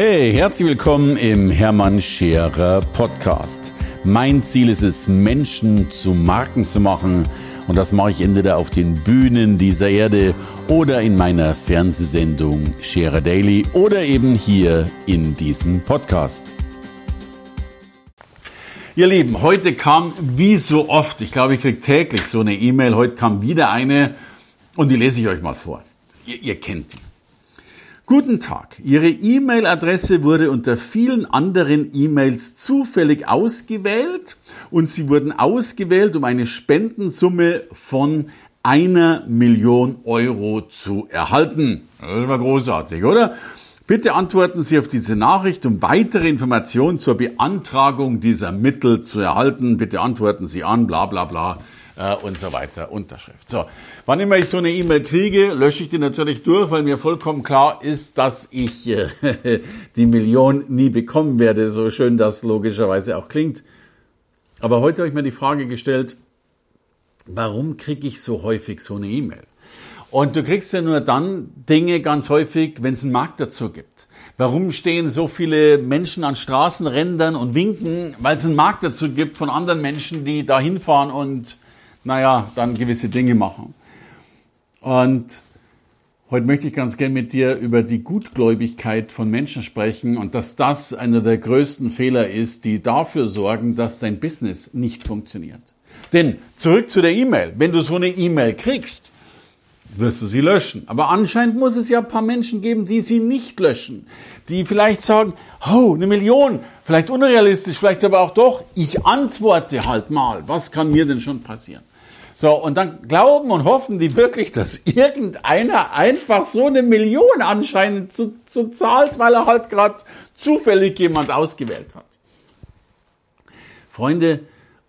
Hey, herzlich willkommen im Hermann Scherer Podcast. Mein Ziel ist es, Menschen zu Marken zu machen. Und das mache ich entweder auf den Bühnen dieser Erde oder in meiner Fernsehsendung Scherer Daily oder eben hier in diesem Podcast. Ihr Lieben, heute kam wie so oft, ich glaube, ich kriege täglich so eine E-Mail, heute kam wieder eine und die lese ich euch mal vor. Ihr, ihr kennt die. Guten Tag. Ihre E-Mail-Adresse wurde unter vielen anderen E-Mails zufällig ausgewählt und Sie wurden ausgewählt, um eine Spendensumme von einer Million Euro zu erhalten. Das war großartig, oder? Bitte antworten Sie auf diese Nachricht, um weitere Informationen zur Beantragung dieser Mittel zu erhalten. Bitte antworten Sie an, bla bla bla äh, und so weiter. Unterschrift. So, wann immer ich so eine E-Mail kriege, lösche ich die natürlich durch, weil mir vollkommen klar ist, dass ich äh, die Million nie bekommen werde, so schön das logischerweise auch klingt. Aber heute habe ich mir die Frage gestellt, warum kriege ich so häufig so eine E-Mail? Und du kriegst ja nur dann Dinge ganz häufig, wenn es einen Markt dazu gibt. Warum stehen so viele Menschen an Straßenrändern und winken? Weil es einen Markt dazu gibt von anderen Menschen, die da hinfahren und, naja, dann gewisse Dinge machen. Und heute möchte ich ganz gerne mit dir über die Gutgläubigkeit von Menschen sprechen und dass das einer der größten Fehler ist, die dafür sorgen, dass dein Business nicht funktioniert. Denn zurück zu der E-Mail. Wenn du so eine E-Mail kriegst, wirst du sie löschen. Aber anscheinend muss es ja ein paar Menschen geben, die sie nicht löschen. Die vielleicht sagen, oh, eine Million, vielleicht unrealistisch, vielleicht aber auch doch, ich antworte halt mal, was kann mir denn schon passieren? So, und dann glauben und hoffen die wirklich, dass irgendeiner einfach so eine Million anscheinend zu, zu zahlt, weil er halt gerade zufällig jemand ausgewählt hat. Freunde,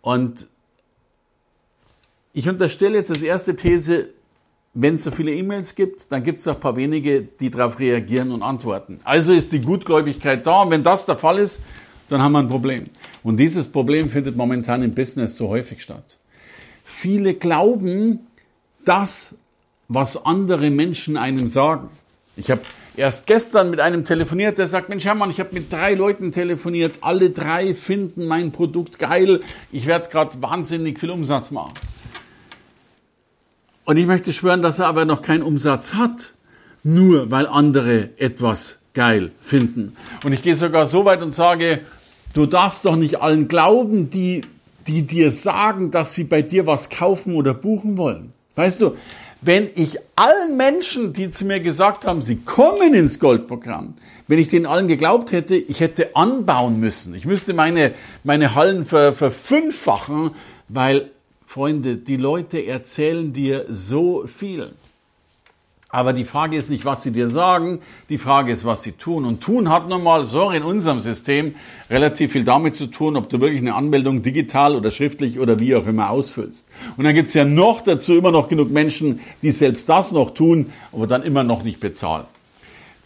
und ich unterstelle jetzt als erste These, wenn es so viele E-Mails gibt, dann gibt es auch ein paar wenige, die darauf reagieren und antworten. Also ist die Gutgläubigkeit da und wenn das der Fall ist, dann haben wir ein Problem. Und dieses Problem findet momentan im Business so häufig statt. Viele glauben das, was andere Menschen einem sagen. Ich habe erst gestern mit einem telefoniert, der sagt, Mensch Hermann, ich habe mit drei Leuten telefoniert, alle drei finden mein Produkt geil, ich werde gerade wahnsinnig viel Umsatz machen. Und ich möchte schwören, dass er aber noch keinen Umsatz hat, nur weil andere etwas geil finden. Und ich gehe sogar so weit und sage, du darfst doch nicht allen glauben, die, die dir sagen, dass sie bei dir was kaufen oder buchen wollen. Weißt du, wenn ich allen Menschen, die zu mir gesagt haben, sie kommen ins Goldprogramm, wenn ich denen allen geglaubt hätte, ich hätte anbauen müssen. Ich müsste meine, meine Hallen ver, verfünffachen, weil Freunde, die Leute erzählen dir so viel. Aber die Frage ist nicht, was sie dir sagen, die Frage ist, was sie tun. Und tun hat nun mal, sorry, in unserem System relativ viel damit zu tun, ob du wirklich eine Anmeldung digital oder schriftlich oder wie auch immer ausfüllst. Und dann gibt's ja noch dazu immer noch genug Menschen, die selbst das noch tun, aber dann immer noch nicht bezahlen.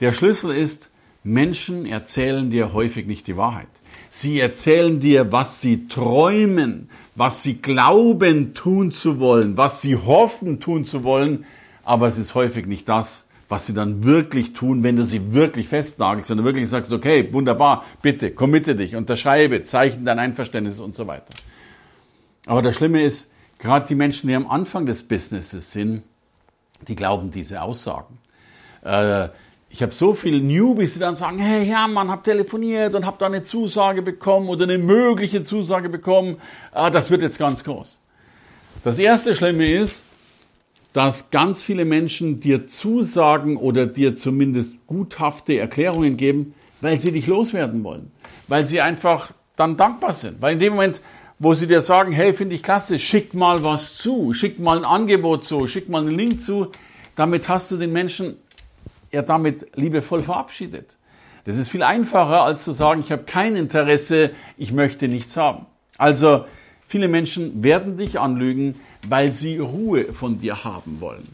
Der Schlüssel ist, Menschen erzählen dir häufig nicht die Wahrheit. Sie erzählen dir, was sie träumen, was sie glauben tun zu wollen, was sie hoffen tun zu wollen, aber es ist häufig nicht das, was sie dann wirklich tun, wenn du sie wirklich festnagelst, wenn du wirklich sagst, okay, wunderbar, bitte, committe dich, unterschreibe, zeichne dein Einverständnis und so weiter. Aber das Schlimme ist, gerade die Menschen, die am Anfang des Businesses sind, die glauben diese Aussagen. Äh, ich habe so viele Newbies, die dann sagen, hey Hermann, hab telefoniert und hab da eine Zusage bekommen oder eine mögliche Zusage bekommen. Ah, das wird jetzt ganz groß. Das erste Schlimme ist, dass ganz viele Menschen dir Zusagen oder dir zumindest guthafte Erklärungen geben, weil sie dich loswerden wollen. Weil sie einfach dann dankbar sind. Weil in dem Moment, wo sie dir sagen, hey, finde ich klasse, schick mal was zu, schick mal ein Angebot zu, schick mal einen Link zu, damit hast du den Menschen er damit liebevoll verabschiedet. Das ist viel einfacher, als zu sagen, ich habe kein Interesse, ich möchte nichts haben. Also viele Menschen werden dich anlügen, weil sie Ruhe von dir haben wollen.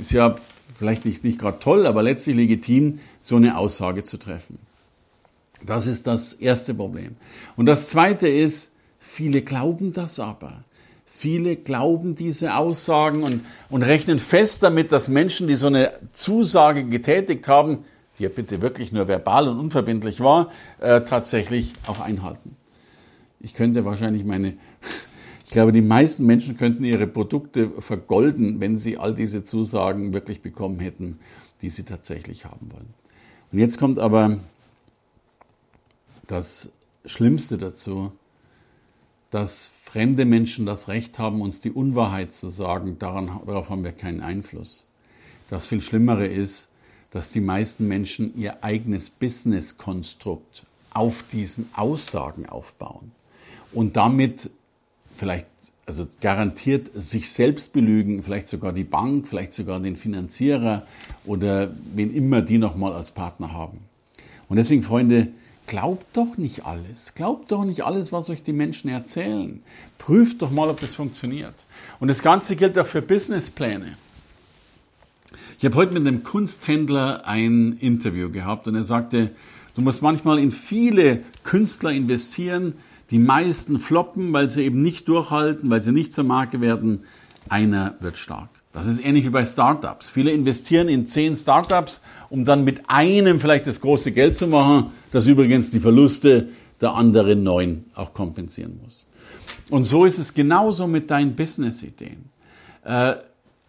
Ist ja vielleicht nicht, nicht gerade toll, aber letztlich legitim, so eine Aussage zu treffen. Das ist das erste Problem. Und das zweite ist, viele glauben das aber. Viele glauben diese Aussagen und, und rechnen fest damit, dass Menschen, die so eine Zusage getätigt haben, die ja bitte wirklich nur verbal und unverbindlich war, äh, tatsächlich auch einhalten. Ich könnte wahrscheinlich meine, ich glaube, die meisten Menschen könnten ihre Produkte vergolden, wenn sie all diese Zusagen wirklich bekommen hätten, die sie tatsächlich haben wollen. Und jetzt kommt aber das Schlimmste dazu, dass fremde Menschen das Recht haben, uns die Unwahrheit zu sagen, daran, darauf haben wir keinen Einfluss. Das viel Schlimmere ist, dass die meisten Menschen ihr eigenes Business-Konstrukt auf diesen Aussagen aufbauen und damit vielleicht, also garantiert sich selbst belügen, vielleicht sogar die Bank, vielleicht sogar den Finanzierer oder wen immer die nochmal als Partner haben. Und deswegen, Freunde, Glaubt doch nicht alles. Glaubt doch nicht alles, was euch die Menschen erzählen. Prüft doch mal, ob das funktioniert. Und das Ganze gilt auch für Businesspläne. Ich habe heute mit einem Kunsthändler ein Interview gehabt und er sagte, du musst manchmal in viele Künstler investieren. Die meisten floppen, weil sie eben nicht durchhalten, weil sie nicht zur Marke werden. Einer wird stark. Das ist ähnlich wie bei Startups. Viele investieren in zehn Startups, um dann mit einem vielleicht das große Geld zu machen, das übrigens die Verluste der anderen neun auch kompensieren muss. Und so ist es genauso mit deinen Business-Ideen. Äh,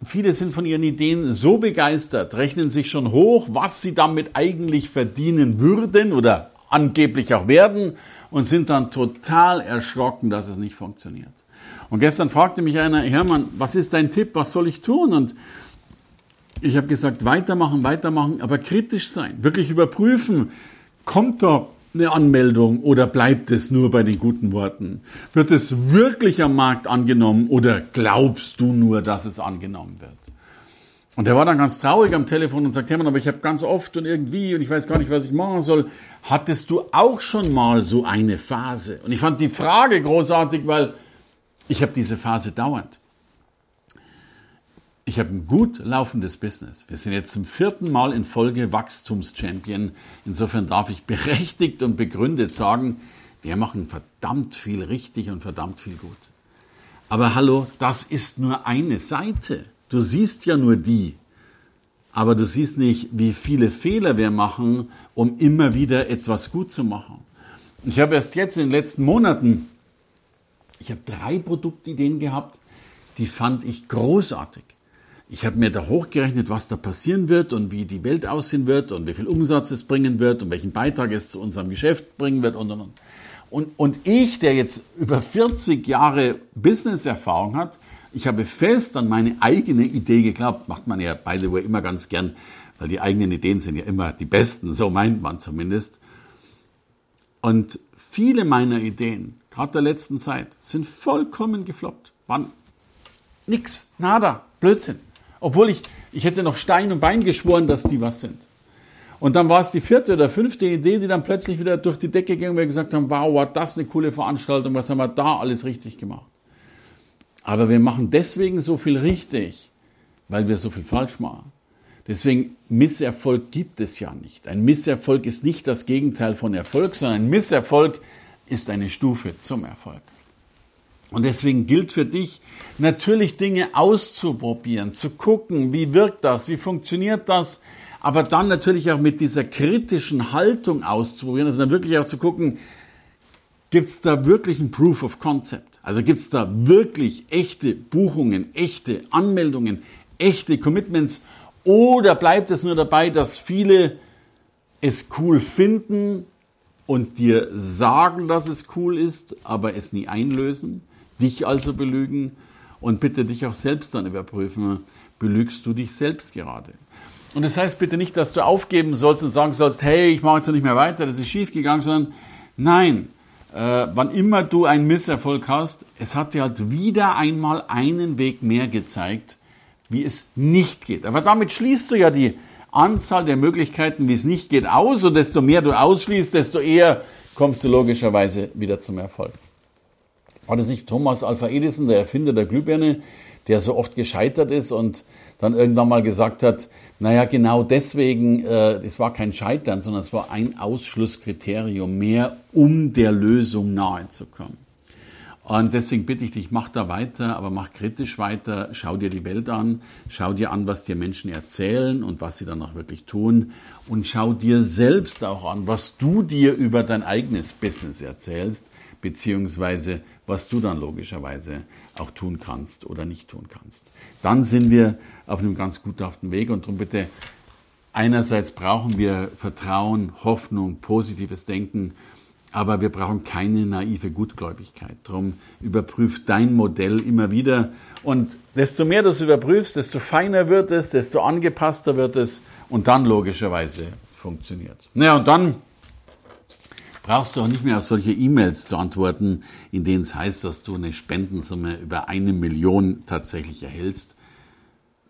viele sind von ihren Ideen so begeistert, rechnen sich schon hoch, was sie damit eigentlich verdienen würden oder angeblich auch werden und sind dann total erschrocken, dass es nicht funktioniert. Und gestern fragte mich einer, Hermann, was ist dein Tipp, was soll ich tun? Und ich habe gesagt, weitermachen, weitermachen, aber kritisch sein, wirklich überprüfen, kommt da eine Anmeldung oder bleibt es nur bei den guten Worten? Wird es wirklich am Markt angenommen oder glaubst du nur, dass es angenommen wird? Und er war dann ganz traurig am Telefon und sagt, Hermann, aber ich habe ganz oft und irgendwie und ich weiß gar nicht, was ich machen soll. Hattest du auch schon mal so eine Phase? Und ich fand die Frage großartig, weil ich habe diese Phase dauernd. Ich habe ein gut laufendes Business. Wir sind jetzt zum vierten Mal in Folge Wachstumschampion. Insofern darf ich berechtigt und begründet sagen, wir machen verdammt viel richtig und verdammt viel gut. Aber hallo, das ist nur eine Seite. Du siehst ja nur die. Aber du siehst nicht, wie viele Fehler wir machen, um immer wieder etwas gut zu machen. Ich habe erst jetzt in den letzten Monaten ich habe drei Produktideen gehabt, die fand ich großartig. Ich habe mir da hochgerechnet, was da passieren wird und wie die Welt aussehen wird und wie viel Umsatz es bringen wird und welchen Beitrag es zu unserem Geschäft bringen wird und und und. Und, und ich, der jetzt über 40 Jahre Business-Erfahrung hat, ich habe fest an meine eigene Idee geglaubt. Macht man ja, by the way, immer ganz gern, weil die eigenen Ideen sind ja immer die besten, so meint man zumindest. Und viele meiner Ideen gerade der letzten Zeit, sind vollkommen gefloppt. Waren nix, nada, Blödsinn. Obwohl ich, ich hätte noch Stein und Bein geschworen, dass die was sind. Und dann war es die vierte oder fünfte Idee, die dann plötzlich wieder durch die Decke ging und wir gesagt haben, wow, war das eine coole Veranstaltung, was haben wir da alles richtig gemacht. Aber wir machen deswegen so viel richtig, weil wir so viel falsch machen. Deswegen, Misserfolg gibt es ja nicht. Ein Misserfolg ist nicht das Gegenteil von Erfolg, sondern ein Misserfolg ist eine Stufe zum Erfolg. Und deswegen gilt für dich natürlich Dinge auszuprobieren, zu gucken, wie wirkt das, wie funktioniert das, aber dann natürlich auch mit dieser kritischen Haltung auszuprobieren, also dann wirklich auch zu gucken, gibt es da wirklich ein Proof of Concept? Also gibt es da wirklich echte Buchungen, echte Anmeldungen, echte Commitments? Oder bleibt es nur dabei, dass viele es cool finden, und dir sagen, dass es cool ist, aber es nie einlösen, dich also belügen? Und bitte dich auch selbst dann überprüfen, belügst du dich selbst gerade. Und das heißt bitte nicht, dass du aufgeben sollst und sagen sollst, hey, ich mache jetzt nicht mehr weiter, das ist schief gegangen, sondern nein, äh, wann immer du einen Misserfolg hast, es hat dir halt wieder einmal einen Weg mehr gezeigt, wie es nicht geht. Aber damit schließt du ja die Anzahl der Möglichkeiten, wie es nicht geht, aus. Und desto mehr du ausschließt, desto eher kommst du logischerweise wieder zum Erfolg. War das nicht Thomas Alpha Edison, der Erfinder der Glühbirne, der so oft gescheitert ist und dann irgendwann mal gesagt hat, naja, genau deswegen, äh, es war kein Scheitern, sondern es war ein Ausschlusskriterium mehr, um der Lösung nahe zu kommen. Und deswegen bitte ich dich, mach da weiter, aber mach kritisch weiter, schau dir die Welt an, schau dir an, was dir Menschen erzählen und was sie dann auch wirklich tun und schau dir selbst auch an, was du dir über dein eigenes Business erzählst, beziehungsweise was du dann logischerweise auch tun kannst oder nicht tun kannst. Dann sind wir auf einem ganz guthaften Weg und darum bitte, einerseits brauchen wir Vertrauen, Hoffnung, positives Denken aber wir brauchen keine naive Gutgläubigkeit. Darum überprüf dein Modell immer wieder. Und desto mehr du es überprüfst, desto feiner wird es, desto angepasster wird es und dann logischerweise funktioniert. Naja, und dann brauchst du auch nicht mehr auf solche E-Mails zu antworten, in denen es heißt, dass du eine Spendensumme über eine Million tatsächlich erhältst.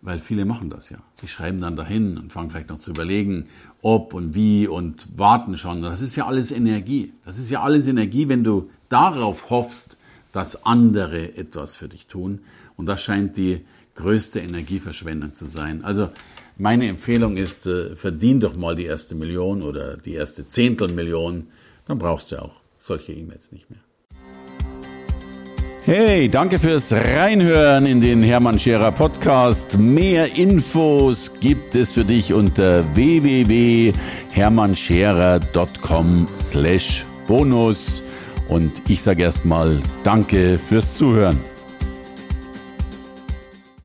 Weil viele machen das ja. Die schreiben dann dahin und fangen vielleicht noch zu überlegen, ob und wie und warten schon. Das ist ja alles Energie. Das ist ja alles Energie, wenn du darauf hoffst, dass andere etwas für dich tun. Und das scheint die größte Energieverschwendung zu sein. Also meine Empfehlung ist, äh, verdien doch mal die erste Million oder die erste Zehntelmillion. Dann brauchst du auch solche E-Mails nicht mehr. Hey, danke fürs Reinhören in den Hermann Scherer Podcast. Mehr Infos gibt es für dich unter www.hermannscherer.com slash bonus. Und ich sage erstmal Danke fürs Zuhören.